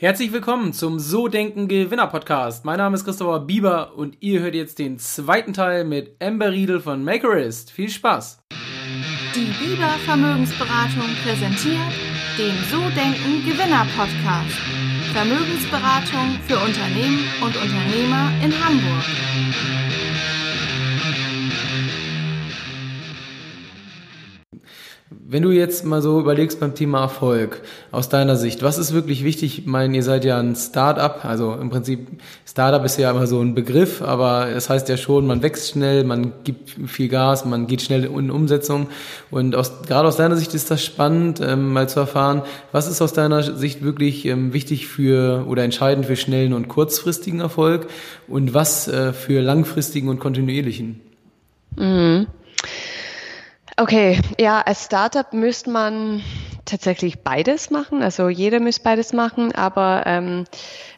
Herzlich willkommen zum So Denken Gewinner Podcast. Mein Name ist Christopher Bieber und ihr hört jetzt den zweiten Teil mit Amber Riedel von Makerist. Viel Spaß! Die Bieber Vermögensberatung präsentiert den So Denken Gewinner Podcast. Vermögensberatung für Unternehmen und Unternehmer in Hamburg. Wenn du jetzt mal so überlegst beim Thema Erfolg aus deiner Sicht, was ist wirklich wichtig? Ich meine, ihr seid ja ein Start-up, also im Prinzip Start-up ist ja immer so ein Begriff, aber es das heißt ja schon, man wächst schnell, man gibt viel Gas, man geht schnell in Umsetzung und aus, gerade aus deiner Sicht ist das spannend, ähm, mal zu erfahren, was ist aus deiner Sicht wirklich ähm, wichtig für oder entscheidend für schnellen und kurzfristigen Erfolg und was äh, für langfristigen und kontinuierlichen? Mhm. Okay, ja, als Startup müsste man tatsächlich beides machen. Also jeder müsste beides machen, aber ähm,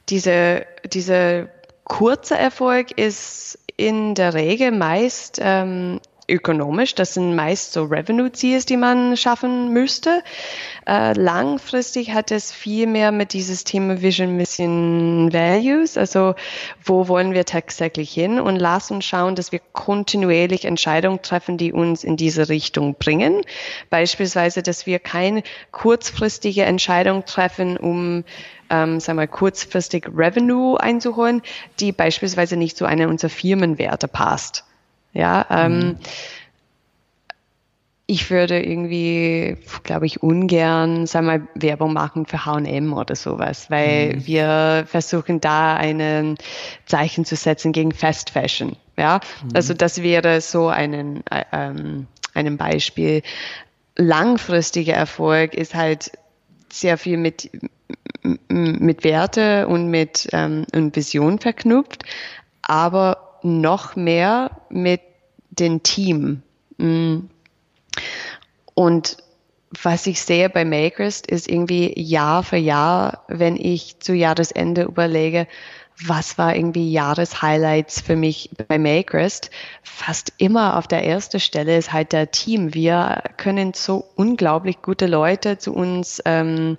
diese, diese kurze Erfolg ist in der Regel meist ähm, ökonomisch. Das sind meist so Revenue-Ziels, die man schaffen müsste. Äh, langfristig hat es viel mehr mit dieses Thema Vision, Mission, Values. Also wo wollen wir tatsächlich hin? Und lass uns schauen, dass wir kontinuierlich Entscheidungen treffen, die uns in diese Richtung bringen. Beispielsweise, dass wir keine kurzfristige Entscheidung treffen, um ähm, sagen wir, kurzfristig Revenue einzuholen, die beispielsweise nicht zu einer unserer Firmenwerte passt. Ja, ähm, mhm. ich würde irgendwie, glaube ich, ungern, sagen wir, Werbung machen für H&M oder sowas, weil mhm. wir versuchen da ein Zeichen zu setzen gegen Fast Fashion. Ja, mhm. also das wäre so einen, äh, ähm, ein Beispiel. Langfristiger Erfolg ist halt sehr viel mit mit Werte und mit ähm, und Vision verknüpft, aber noch mehr mit dem Team. Mm. Und was ich sehe bei Makerist ist irgendwie Jahr für Jahr, wenn ich zu Jahresende überlege, was war irgendwie Jahreshighlights für mich bei Makerist? Fast immer auf der ersten Stelle ist halt der Team. Wir können so unglaublich gute Leute zu uns ähm,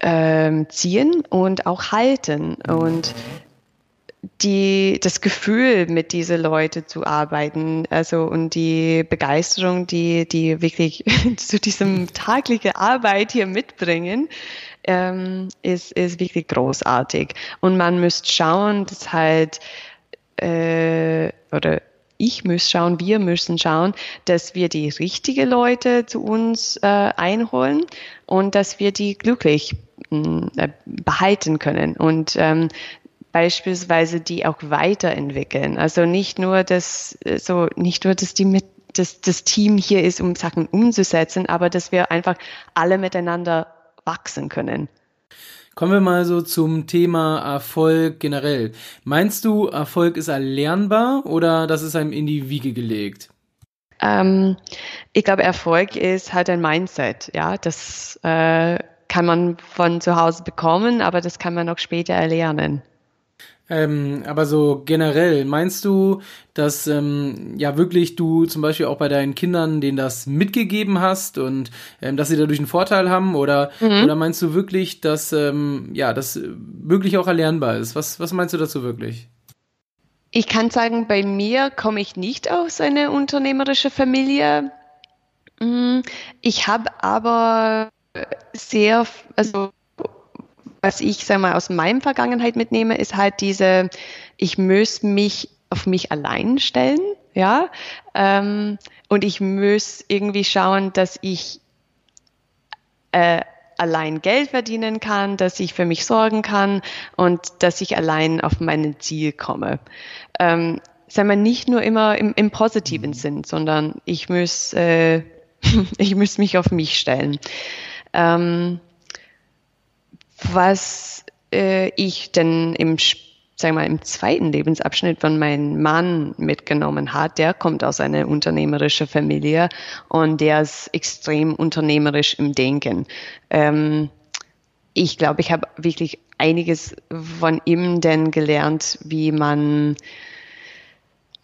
ähm, ziehen und auch halten. Und die, das Gefühl, mit diesen Leuten zu arbeiten, also und die Begeisterung, die, die wirklich zu diesem taglichen Arbeit hier mitbringen, ähm, ist, ist wirklich großartig. Und man müsste schauen, dass halt, äh, oder ich muss schauen, wir müssen schauen, dass wir die richtigen Leute zu uns äh, einholen und dass wir die glücklich mm, äh, behalten können. Und ähm, beispielsweise die auch weiterentwickeln. Also nicht nur, dass so nicht nur, dass die mit dass das Team hier ist, um Sachen umzusetzen, aber dass wir einfach alle miteinander wachsen können. Kommen wir mal so zum Thema Erfolg generell. Meinst du, Erfolg ist erlernbar oder das ist einem in die Wiege gelegt? Ähm, ich glaube, Erfolg ist halt ein Mindset. Ja, das äh, kann man von zu Hause bekommen, aber das kann man auch später erlernen. Ähm, aber so generell, meinst du, dass ähm, ja wirklich du zum Beispiel auch bei deinen Kindern denen das mitgegeben hast und ähm, dass sie dadurch einen Vorteil haben? Oder, mhm. oder meinst du wirklich, dass ähm, ja das wirklich auch erlernbar ist? Was, was meinst du dazu wirklich? Ich kann sagen, bei mir komme ich nicht aus einer unternehmerischen Familie. Mm, ich habe aber sehr, also was ich sag mal aus meinem Vergangenheit mitnehme, ist halt diese, ich muss mich auf mich allein stellen, ja, ähm, und ich muss irgendwie schauen, dass ich äh, allein Geld verdienen kann, dass ich für mich sorgen kann und dass ich allein auf mein Ziel komme. Ähm, sagen wir nicht nur immer im, im positiven mhm. Sinn, sondern ich muss, äh, ich muss mich auf mich stellen. Ähm, was äh, ich denn im sagen wir mal, im zweiten Lebensabschnitt von meinem Mann mitgenommen hat, der kommt aus einer unternehmerischen Familie und der ist extrem unternehmerisch im Denken. Ähm, ich glaube, ich habe wirklich einiges von ihm denn gelernt, wie man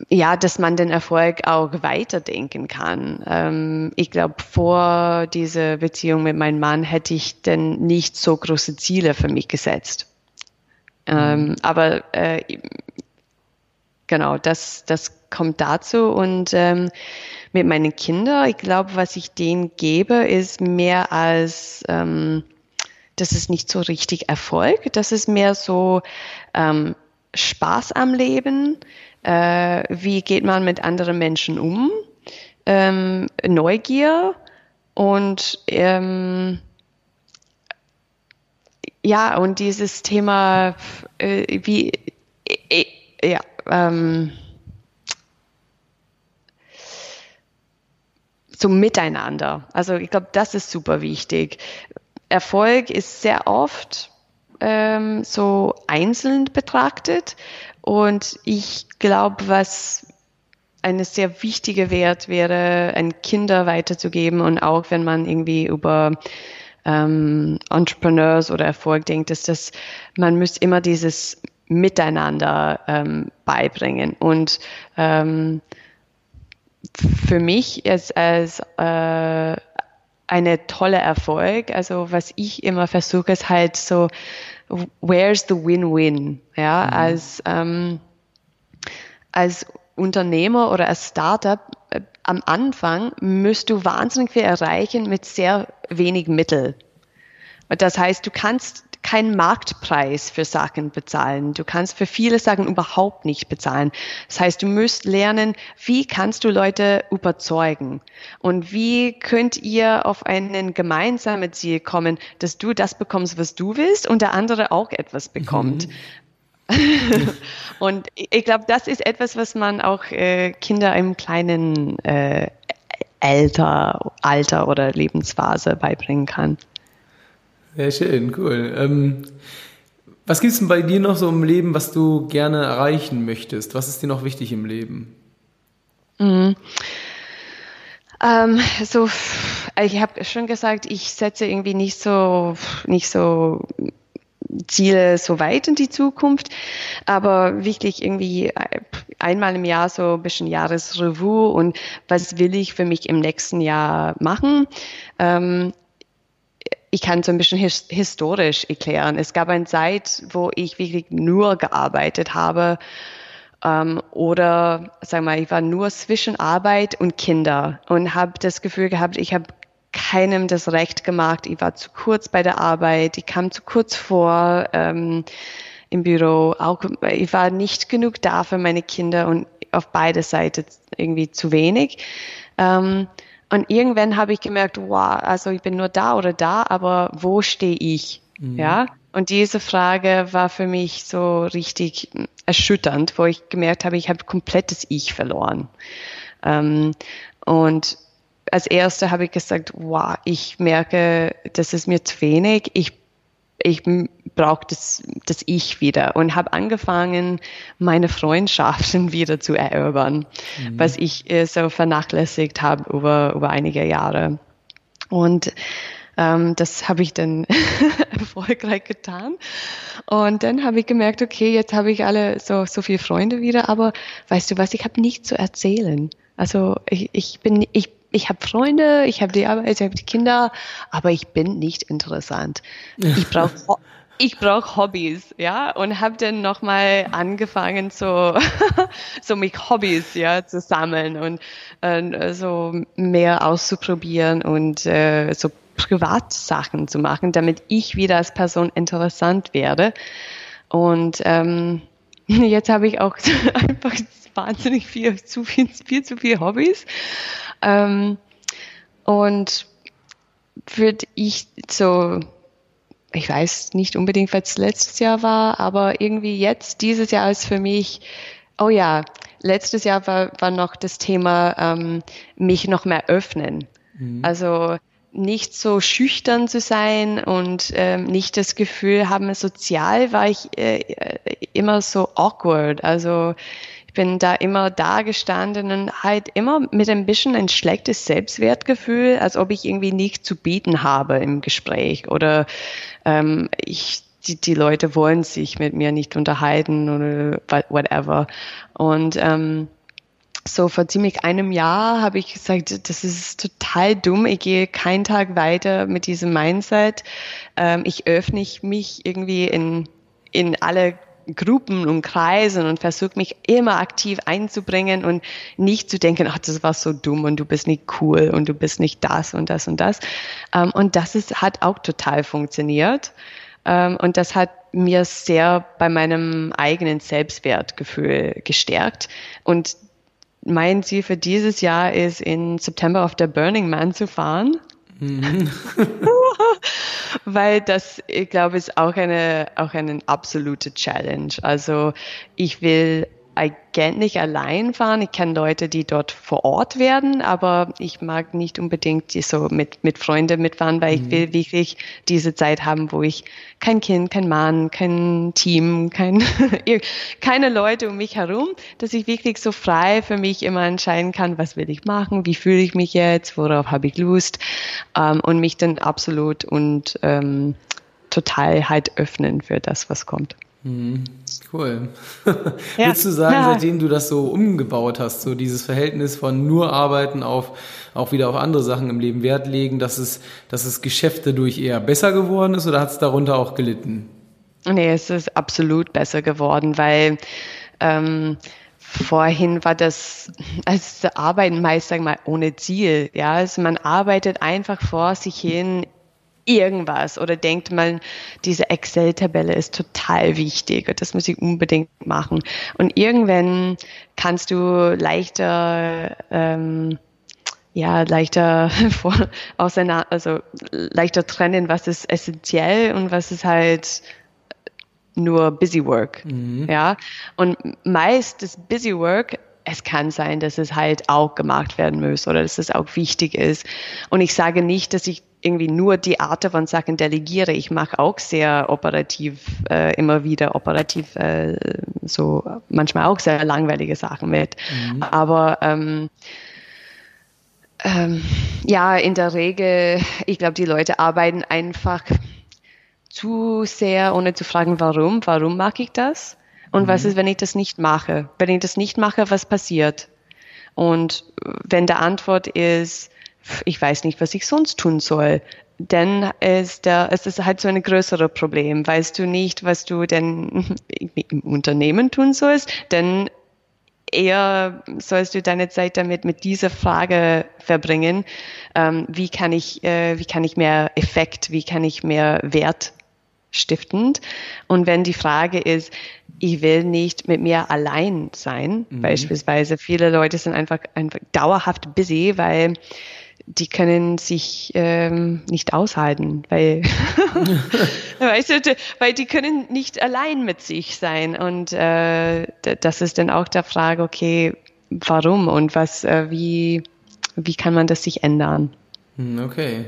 ja, dass man den Erfolg auch weiterdenken kann. Ähm, ich glaube, vor dieser Beziehung mit meinem Mann hätte ich denn nicht so große Ziele für mich gesetzt. Ähm, mhm. aber äh, genau, das, das kommt dazu und ähm, mit meinen Kindern, ich glaube, was ich denen gebe, ist mehr als ähm, das ist nicht so richtig Erfolg, das ist mehr so ähm, Spaß am Leben, äh, wie geht man mit anderen Menschen um, ähm, Neugier und ähm, ja, und dieses Thema, äh, wie, äh, ja, ähm, so miteinander. Also ich glaube, das ist super wichtig. Erfolg ist sehr oft ähm, so einzeln betrachtet und ich glaube, was eine sehr wichtige Wert wäre, an Kinder weiterzugeben und auch wenn man irgendwie über ähm, Entrepreneurs oder Erfolg denkt, ist das, man muss immer dieses Miteinander ähm, beibringen und ähm, für mich ist als äh, eine tolle Erfolg. Also was ich immer versuche, ist halt so, where's the win-win? Ja, mhm. als, ähm, als Unternehmer oder als Startup äh, am Anfang müsst du wahnsinnig viel erreichen mit sehr wenig Mittel. Das heißt, du kannst keinen Marktpreis für Sachen bezahlen. Du kannst für viele Sachen überhaupt nicht bezahlen. Das heißt, du musst lernen, wie kannst du Leute überzeugen? Und wie könnt ihr auf einen gemeinsamen Ziel kommen, dass du das bekommst, was du willst und der andere auch etwas bekommt? Mhm. und ich glaube, das ist etwas, was man auch äh, Kinder im kleinen äh, Alter, Alter oder Lebensphase beibringen kann. Sehr schön, cool. Ähm, was gibt es denn bei dir noch so im Leben, was du gerne erreichen möchtest? Was ist dir noch wichtig im Leben? Mhm. Ähm, so, ich habe schon gesagt, ich setze irgendwie nicht so, nicht so Ziele so weit in die Zukunft, aber wirklich irgendwie einmal im Jahr so ein bisschen Jahresrevue und was will ich für mich im nächsten Jahr machen. Ähm, ich kann so ein bisschen his historisch erklären. Es gab eine Zeit, wo ich wirklich nur gearbeitet habe ähm, oder sag mal, ich war nur zwischen Arbeit und Kinder und habe das Gefühl gehabt, ich habe keinem das Recht gemacht. Ich war zu kurz bei der Arbeit, ich kam zu kurz vor ähm, im Büro. Auch ich war nicht genug da für meine Kinder und auf beide Seiten irgendwie zu wenig. Ähm, und irgendwann habe ich gemerkt, wow, also ich bin nur da oder da, aber wo stehe ich? Mhm. Ja. Und diese Frage war für mich so richtig erschütternd, wo ich gemerkt habe, ich habe komplettes Ich verloren. Ähm, und als erste habe ich gesagt, wow, ich merke, das ist mir zu wenig. Ich ich brauche das, das Ich wieder und habe angefangen, meine Freundschaften wieder zu erobern, mhm. was ich äh, so vernachlässigt habe über, über einige Jahre. Und ähm, das habe ich dann erfolgreich getan. Und dann habe ich gemerkt, okay, jetzt habe ich alle so, so viele Freunde wieder, aber weißt du was, ich habe nichts zu erzählen. Also ich, ich bin, ich ich habe Freunde, ich habe die Arbeit, ich habe die Kinder, aber ich bin nicht interessant. Ich brauche ich brauche Hobbys, ja, und habe dann nochmal angefangen, so, so mich Hobbys, ja, zu sammeln und äh, so mehr auszuprobieren und äh, so Privatsachen zu machen, damit ich wieder als Person interessant werde. Und ähm, jetzt habe ich auch einfach wahnsinnig viel, zu viel, viel zu viel Hobbys. Ähm, und würde ich so, ich weiß nicht unbedingt, was letztes Jahr war, aber irgendwie jetzt, dieses Jahr ist für mich, oh ja, letztes Jahr war, war noch das Thema, ähm, mich noch mehr öffnen. Mhm. Also nicht so schüchtern zu sein und ähm, nicht das Gefühl haben, sozial war ich äh, immer so awkward. Also bin da immer da gestanden und halt immer mit ein bisschen ein schlechtes Selbstwertgefühl, als ob ich irgendwie nichts zu bieten habe im Gespräch oder ähm, ich die, die Leute wollen sich mit mir nicht unterhalten oder whatever. Und ähm, so vor ziemlich einem Jahr habe ich gesagt, das ist total dumm. Ich gehe keinen Tag weiter mit diesem Mindset. Ähm, ich öffne mich irgendwie in, in alle Gruppen und Kreisen und versuche mich immer aktiv einzubringen und nicht zu denken, ach, das war so dumm und du bist nicht cool und du bist nicht das und das und das. Ähm, und das ist, hat auch total funktioniert. Ähm, und das hat mir sehr bei meinem eigenen Selbstwertgefühl gestärkt. Und mein Ziel für dieses Jahr ist, in September auf der Burning Man zu fahren. Mhm. Weil das, ich glaube, ist auch eine, auch eine absolute Challenge. Also ich will Agent nicht allein fahren. Ich kenne Leute, die dort vor Ort werden, aber ich mag nicht unbedingt so mit, mit Freunden mitfahren, weil mhm. ich will wirklich diese Zeit haben, wo ich kein Kind, kein Mann, kein Team, kein, keine Leute um mich herum, dass ich wirklich so frei für mich immer entscheiden kann, was will ich machen, wie fühle ich mich jetzt, worauf habe ich Lust ähm, und mich dann absolut und ähm, total halt öffnen für das, was kommt. Mhm. Cool. Ja. Würdest du sagen, ja. seitdem du das so umgebaut hast, so dieses Verhältnis von nur arbeiten auf auch wieder auf andere Sachen im Leben Wert legen, dass es, dass es Geschäfte durch eher besser geworden ist oder hat es darunter auch gelitten? Nee, es ist absolut besser geworden, weil ähm, vorhin war das, also Arbeiten meist, wir mal, ohne Ziel. Ja, also man arbeitet einfach vor sich hin irgendwas oder denkt man, diese Excel-Tabelle ist total wichtig und das muss ich unbedingt machen. Und irgendwann kannst du leichter ähm, ja, leichter vor, auseinander, also leichter trennen, was ist essentiell und was ist halt nur Busy Work. Mhm. Ja. Und meist ist Busy Work es kann sein, dass es halt auch gemacht werden muss oder dass es auch wichtig ist. Und ich sage nicht, dass ich irgendwie nur die Art von Sachen delegiere. Ich mache auch sehr operativ, äh, immer wieder operativ, äh, so manchmal auch sehr langweilige Sachen mit. Mhm. Aber ähm, ähm, ja, in der Regel, ich glaube, die Leute arbeiten einfach zu sehr, ohne zu fragen, warum. Warum mag ich das? Und mhm. was ist, wenn ich das nicht mache? Wenn ich das nicht mache, was passiert? Und wenn der Antwort ist, ich weiß nicht, was ich sonst tun soll, dann ist, ist es halt so ein größeres Problem. Weißt du nicht, was du denn im Unternehmen tun sollst, dann eher sollst du deine Zeit damit mit dieser Frage verbringen, ähm, wie kann ich, äh, wie kann ich mehr Effekt, wie kann ich mehr Wert stiftend. Und wenn die Frage ist, ich will nicht mit mir allein sein, mhm. beispielsweise, viele Leute sind einfach, einfach dauerhaft busy, weil die können sich ähm, nicht aushalten, weil, weißt du, weil die können nicht allein mit sich sein. Und äh, das ist dann auch der Frage, okay, warum und was, äh, wie, wie kann man das sich ändern? Hm, okay.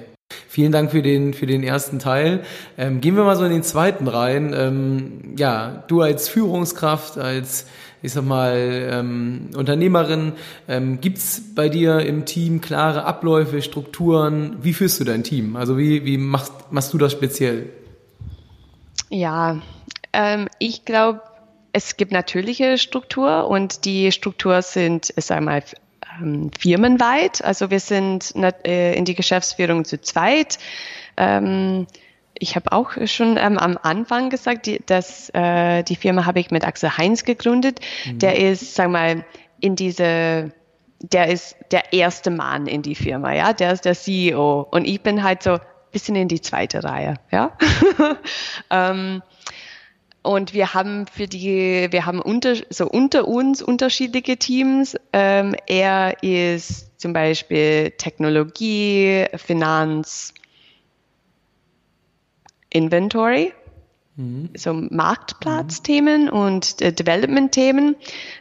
Vielen Dank für den, für den ersten Teil. Ähm, gehen wir mal so in den zweiten rein. Ähm, ja, du als Führungskraft, als, ich sag mal, ähm, Unternehmerin, ähm, gibt's bei dir im Team klare Abläufe, Strukturen? Wie führst du dein Team? Also wie, wie machst, machst du das speziell? Ja, ähm, ich glaube, es gibt natürliche Struktur und die Struktur sind, ich sag mal, ähm, firmenweit. Also wir sind äh, in die Geschäftsführung zu zweit. Ähm, ich habe auch schon ähm, am Anfang gesagt, die, dass äh, die Firma habe ich mit Axel Heinz gegründet. Mhm. Der ist, sag mal, in diese, der ist der erste Mann in die Firma, ja, der ist der CEO und ich bin halt so ein bisschen in die zweite Reihe, ja. ähm, und wir haben für die, wir haben unter, so unter uns unterschiedliche Teams. Ähm, er ist zum Beispiel Technologie, Finanz, Inventory, mhm. so Marktplatzthemen mhm. und äh, Development-Themen.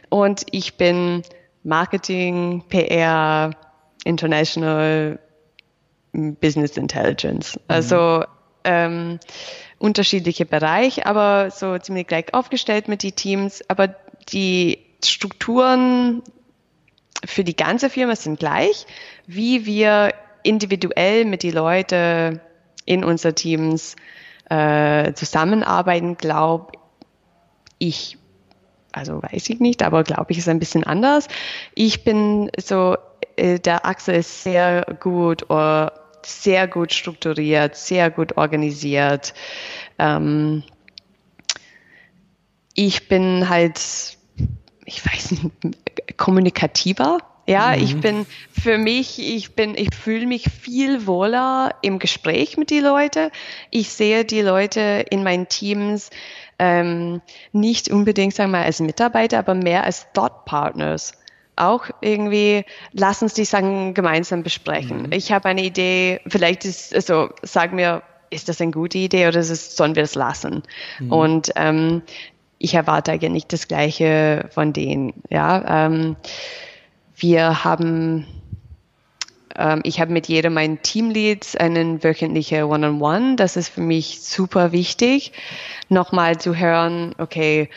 Und ich bin Marketing, PR, International Business Intelligence. Mhm. Also ähm, unterschiedliche Bereiche, aber so ziemlich gleich aufgestellt mit den Teams. Aber die Strukturen für die ganze Firma sind gleich, wie wir individuell mit den Leuten in unseren Teams äh, zusammenarbeiten, glaube ich also weiß ich nicht, aber glaube ich, ist ein bisschen anders. Ich bin so, äh, der Axel ist sehr gut, uh, sehr gut strukturiert, sehr gut organisiert. Ähm, ich bin halt, ich weiß nicht, kommunikativer. Ja, mhm. ich bin für mich, ich bin, ich fühle mich viel wohler im Gespräch mit den Leuten. Ich sehe die Leute in meinen Teams ähm, nicht unbedingt, sagen wir mal, als Mitarbeiter, aber mehr als Thought Partners. Auch irgendwie, lass uns die Sachen gemeinsam besprechen. Mhm. Ich habe eine Idee, vielleicht ist, also sag mir, ist das eine gute Idee oder es, sollen wir es lassen? Mhm. Und ähm, ich erwarte ja nicht das Gleiche von denen. Ja, ähm, wir haben, ähm, ich habe mit jedem meinen Teamleads einen wöchentlichen One-on-One. Das ist für mich super wichtig, nochmal zu hören, okay,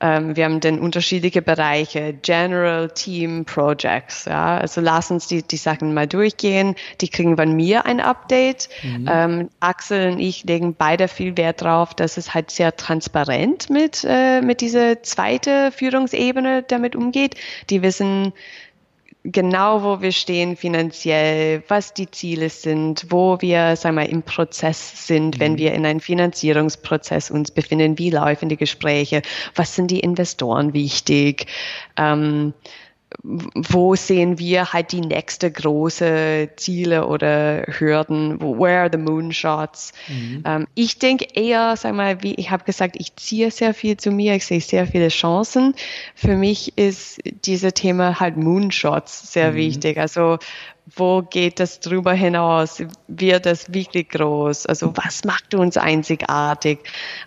ähm, wir haben dann unterschiedliche Bereiche, General, Team, Projects. Ja? Also lass uns die, die Sachen mal durchgehen. Die kriegen von mir ein Update. Mhm. Ähm, Axel und ich legen beide viel Wert drauf, dass es halt sehr transparent mit, äh, mit dieser zweite Führungsebene damit umgeht. Die wissen, genau, wo wir stehen finanziell, was die Ziele sind, wo wir, sagen wir, im Prozess sind, wenn mhm. wir in einem Finanzierungsprozess uns befinden, wie laufen die Gespräche, was sind die Investoren wichtig, ähm, wo sehen wir halt die nächste große Ziele oder Hürden? Where are the moonshots? Mhm. Ähm, ich denke eher, sag mal, wie ich habe gesagt, ich ziehe sehr viel zu mir, ich sehe sehr viele Chancen. Für mich ist dieses Thema halt Moonshots sehr mhm. wichtig. Also wo geht das drüber hinaus? Wird das wirklich groß? Also was macht uns einzigartig?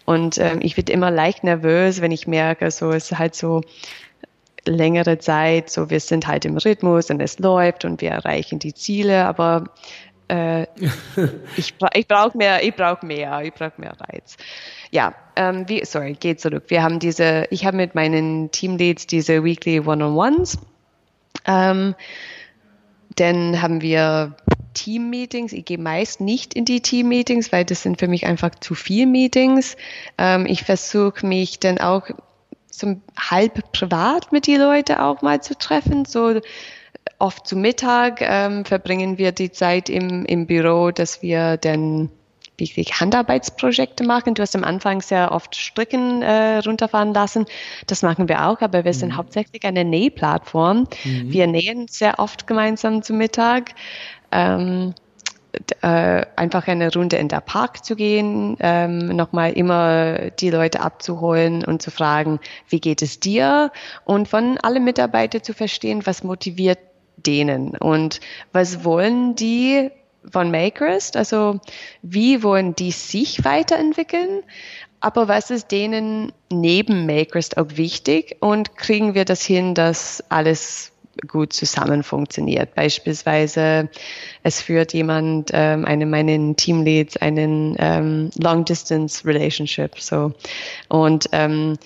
Und ähm, ich werde immer leicht nervös, wenn ich merke, so es ist halt so längere Zeit, so wir sind halt im Rhythmus und es läuft und wir erreichen die Ziele, aber äh, ich, ich brauche mehr, ich brauche mehr, ich brauche mehr Reiz. Ja, ähm, wie, sorry, geht zurück. Wir haben diese, ich habe mit meinen Teamleads diese Weekly One-on-Ones. Ähm, dann haben wir Team-Meetings. Ich gehe meist nicht in die Team-Meetings, weil das sind für mich einfach zu viel Meetings. Ähm, ich versuche mich dann auch so halb privat mit die Leute auch mal zu treffen. So oft zu Mittag ähm, verbringen wir die Zeit im, im Büro, dass wir dann wirklich Handarbeitsprojekte machen. Du hast am Anfang sehr oft Stricken äh, runterfahren lassen. Das machen wir auch, aber wir mhm. sind hauptsächlich eine Nähplattform. Mhm. Wir nähen sehr oft gemeinsam zu Mittag. Ähm, äh, einfach eine Runde in der Park zu gehen, ähm, nochmal immer die Leute abzuholen und zu fragen, wie geht es dir? Und von alle Mitarbeiter zu verstehen, was motiviert denen und was wollen die von Makerist? Also wie wollen die sich weiterentwickeln? Aber was ist denen neben Makerist auch wichtig? Und kriegen wir das hin, dass alles gut zusammen funktioniert. Beispielsweise, es führt jemand, ähm, eine meinen Teamleads, einen ähm, Long Distance Relationship, so und ähm,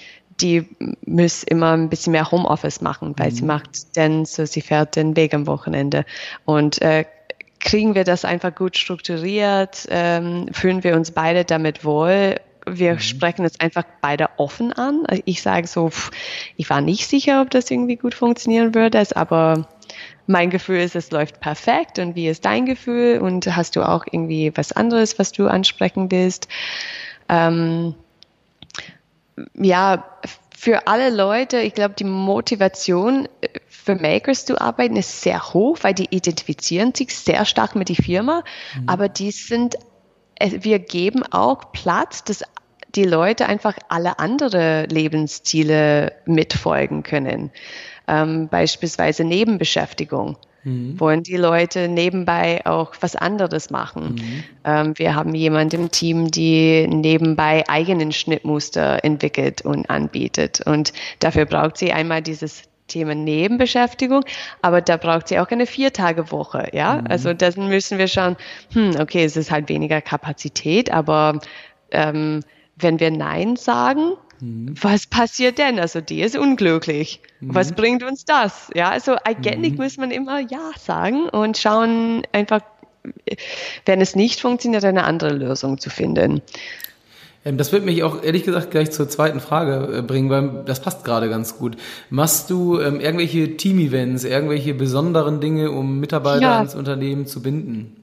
die muss immer ein bisschen mehr Homeoffice machen, weil mhm. sie macht denn so, sie fährt den Weg am Wochenende und äh, kriegen wir das einfach gut strukturiert, ähm, fühlen wir uns beide damit wohl wir mhm. sprechen es einfach beide offen an. Ich sage so, pff, ich war nicht sicher, ob das irgendwie gut funktionieren würde, aber mein Gefühl ist, es läuft perfekt. Und wie ist dein Gefühl? Und hast du auch irgendwie was anderes, was du ansprechen willst? Ähm, ja, für alle Leute, ich glaube, die Motivation äh, für Makers zu arbeiten ist sehr hoch, weil die identifizieren sich sehr stark mit der Firma, mhm. aber die sind äh, wir geben auch Platz, dass die Leute einfach alle andere Lebensziele mitfolgen können. Ähm, beispielsweise Nebenbeschäftigung. Mhm. Wollen die Leute nebenbei auch was anderes machen? Mhm. Ähm, wir haben jemanden im Team, die nebenbei eigenen Schnittmuster entwickelt und anbietet. Und dafür braucht sie einmal dieses Thema Nebenbeschäftigung, aber da braucht sie auch eine Viertagewoche, ja. Mhm. Also da müssen wir schauen, hm, okay, es ist halt weniger Kapazität, aber ähm, wenn wir Nein sagen, mhm. was passiert denn? Also die ist unglücklich. Mhm. Was bringt uns das? Ja, also eigentlich mhm. muss man immer Ja sagen und schauen einfach, wenn es nicht funktioniert, eine andere Lösung zu finden. Ähm, das wird mich auch ehrlich gesagt gleich zur zweiten Frage äh, bringen, weil das passt gerade ganz gut. Machst du ähm, irgendwelche Team-Events, irgendwelche besonderen Dinge, um Mitarbeiter ja. ans Unternehmen zu binden?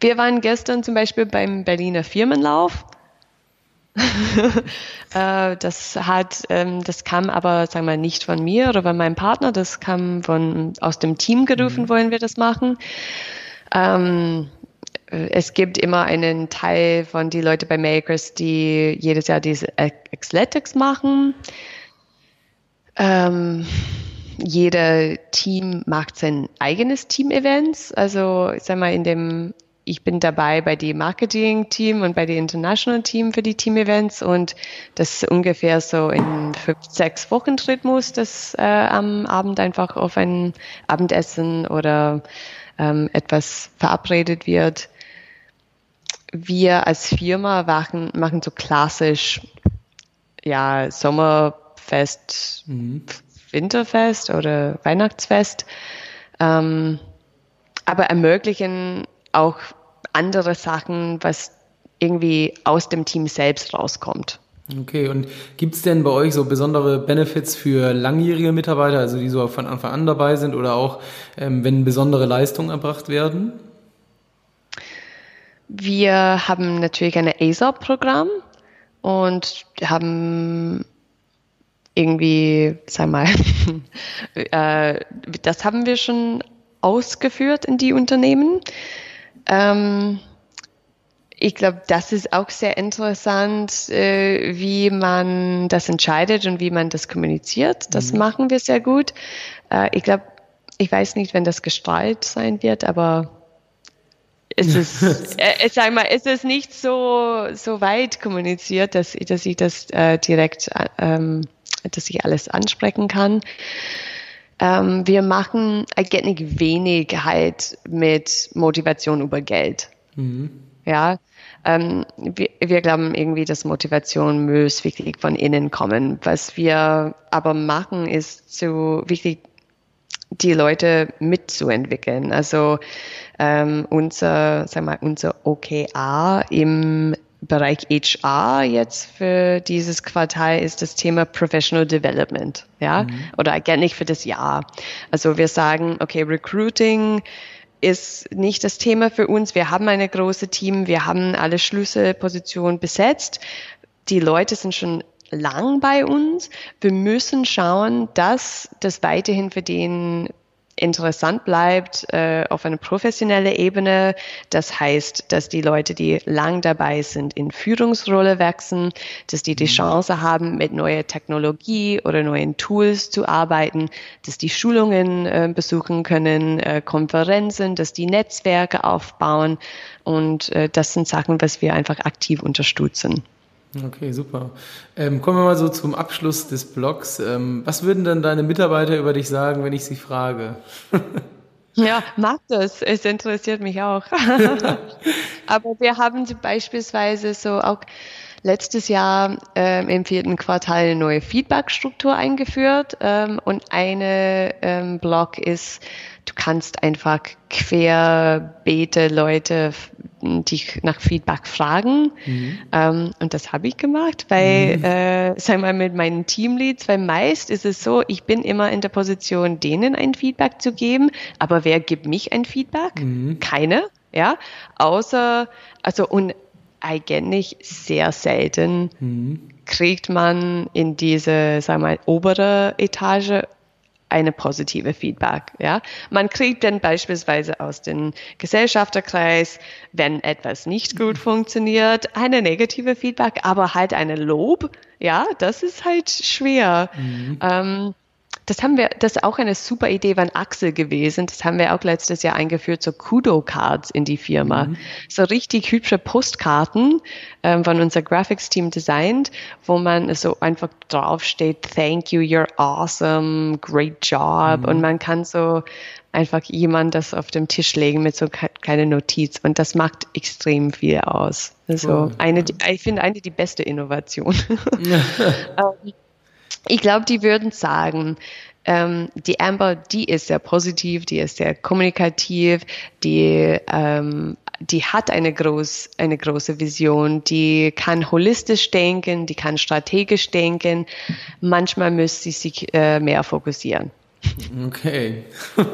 Wir waren gestern zum Beispiel beim Berliner Firmenlauf. Äh, das hat, ähm, das kam aber, sagen wir mal, nicht von mir oder von meinem Partner. Das kam von aus dem Team gerufen, mhm. wollen wir das machen. Ähm, es gibt immer einen Teil von die Leute bei Makers, die jedes Jahr diese Athletics machen. Ähm, jeder Team macht sein eigenes Team-Events. Also, ich sag mal, in dem ich bin dabei bei dem Marketing-Team und bei dem International-Team für die Team-Events und das ist ungefähr so in fünf, sechs Wochen Rhythmus, das äh, am Abend einfach auf ein Abendessen oder ähm, etwas verabredet wird. Wir als Firma machen, machen so klassisch ja, Sommerfest, mhm. Winterfest oder Weihnachtsfest, ähm, aber ermöglichen auch andere Sachen, was irgendwie aus dem Team selbst rauskommt. Okay, und gibt es denn bei euch so besondere Benefits für langjährige Mitarbeiter, also die so von Anfang an dabei sind oder auch, ähm, wenn besondere Leistungen erbracht werden? Wir haben natürlich ein ASAP-Programm und haben irgendwie, sag mal, äh, das haben wir schon ausgeführt in die Unternehmen. Ähm, ich glaube, das ist auch sehr interessant, äh, wie man das entscheidet und wie man das kommuniziert. Das mhm. machen wir sehr gut. Äh, ich glaube, ich weiß nicht, wenn das gestrahlt sein wird, aber es ist, äh, sag mal, es ist nicht so, so weit kommuniziert, dass, dass ich das äh, direkt, ähm, dass ich alles ansprechen kann. Ähm, wir machen eigentlich wenig halt mit Motivation über Geld. Mhm. Ja, ähm, wir, wir, glauben irgendwie, dass Motivation muss wirklich von innen kommen. Was wir aber machen, ist so wichtig, die Leute mitzuentwickeln. Also ähm, unser, sag mal, unser OKA im Bereich HR jetzt für dieses Quartal ist das Thema Professional Development, ja, mhm. oder eigentlich für das Jahr. Also wir sagen, okay, Recruiting ist nicht das Thema für uns. Wir haben eine große Team, wir haben alle Schlüsselpositionen besetzt. Die Leute sind schon lang bei uns. Wir müssen schauen, dass das weiterhin für den interessant bleibt äh, auf einer professionellen Ebene. Das heißt, dass die Leute, die lang dabei sind, in Führungsrolle wachsen, dass die die mhm. Chance haben, mit neuer Technologie oder neuen Tools zu arbeiten, dass die Schulungen äh, besuchen können, äh, Konferenzen, dass die Netzwerke aufbauen. Und äh, das sind Sachen, was wir einfach aktiv unterstützen. Okay, super. Ähm, kommen wir mal so zum Abschluss des Blogs. Ähm, was würden denn deine Mitarbeiter über dich sagen, wenn ich sie frage? Ja, mag das. Es interessiert mich auch. Aber wir haben beispielsweise so auch letztes Jahr ähm, im vierten Quartal eine neue Feedback-Struktur eingeführt ähm, und eine ähm, Blog ist, du kannst einfach querbeete Leute dich nach Feedback fragen. Mhm. Ähm, und das habe ich gemacht, weil, mhm. äh, wir mal, mit meinen Teamleads, weil meist ist es so, ich bin immer in der Position, denen ein Feedback zu geben, aber wer gibt mich ein Feedback? Mhm. Keine, ja, außer, also, und eigentlich sehr selten mhm. kriegt man in diese, sagen wir mal, obere Etage eine positive Feedback. Ja, man kriegt dann beispielsweise aus dem Gesellschafterkreis, wenn etwas nicht gut funktioniert, eine negative Feedback, aber halt eine Lob. Ja, das ist halt schwer. Mhm. Ähm, das haben wir, das ist auch eine super Idee von Axel gewesen. Das haben wir auch letztes Jahr eingeführt, so Kudo-Cards in die Firma. Mhm. So richtig hübsche Postkarten ähm, von unser Graphics-Team designt, wo man so einfach draufsteht, thank you, you're awesome, great job. Mhm. Und man kann so einfach jemand das auf dem Tisch legen mit so keine Notiz. Und das macht extrem viel aus. Also cool. eine, ich finde eine die beste Innovation. ähm, ich glaube, die würden sagen, ähm, die Amber, die ist sehr positiv, die ist sehr kommunikativ, die ähm, die hat eine, groß, eine große Vision, die kann holistisch denken, die kann strategisch denken. Manchmal müsste sie sich äh, mehr fokussieren. Okay.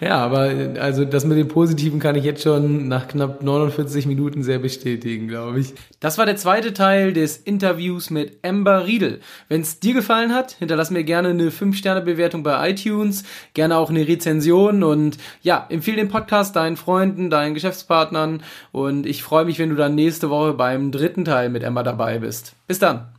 Ja, aber also das mit dem Positiven kann ich jetzt schon nach knapp 49 Minuten sehr bestätigen, glaube ich. Das war der zweite Teil des Interviews mit Amber Riedel. Wenn es dir gefallen hat, hinterlass mir gerne eine 5-Sterne-Bewertung bei iTunes, gerne auch eine Rezension und ja, empfehle den Podcast deinen Freunden, deinen Geschäftspartnern und ich freue mich, wenn du dann nächste Woche beim dritten Teil mit Amber dabei bist. Bis dann!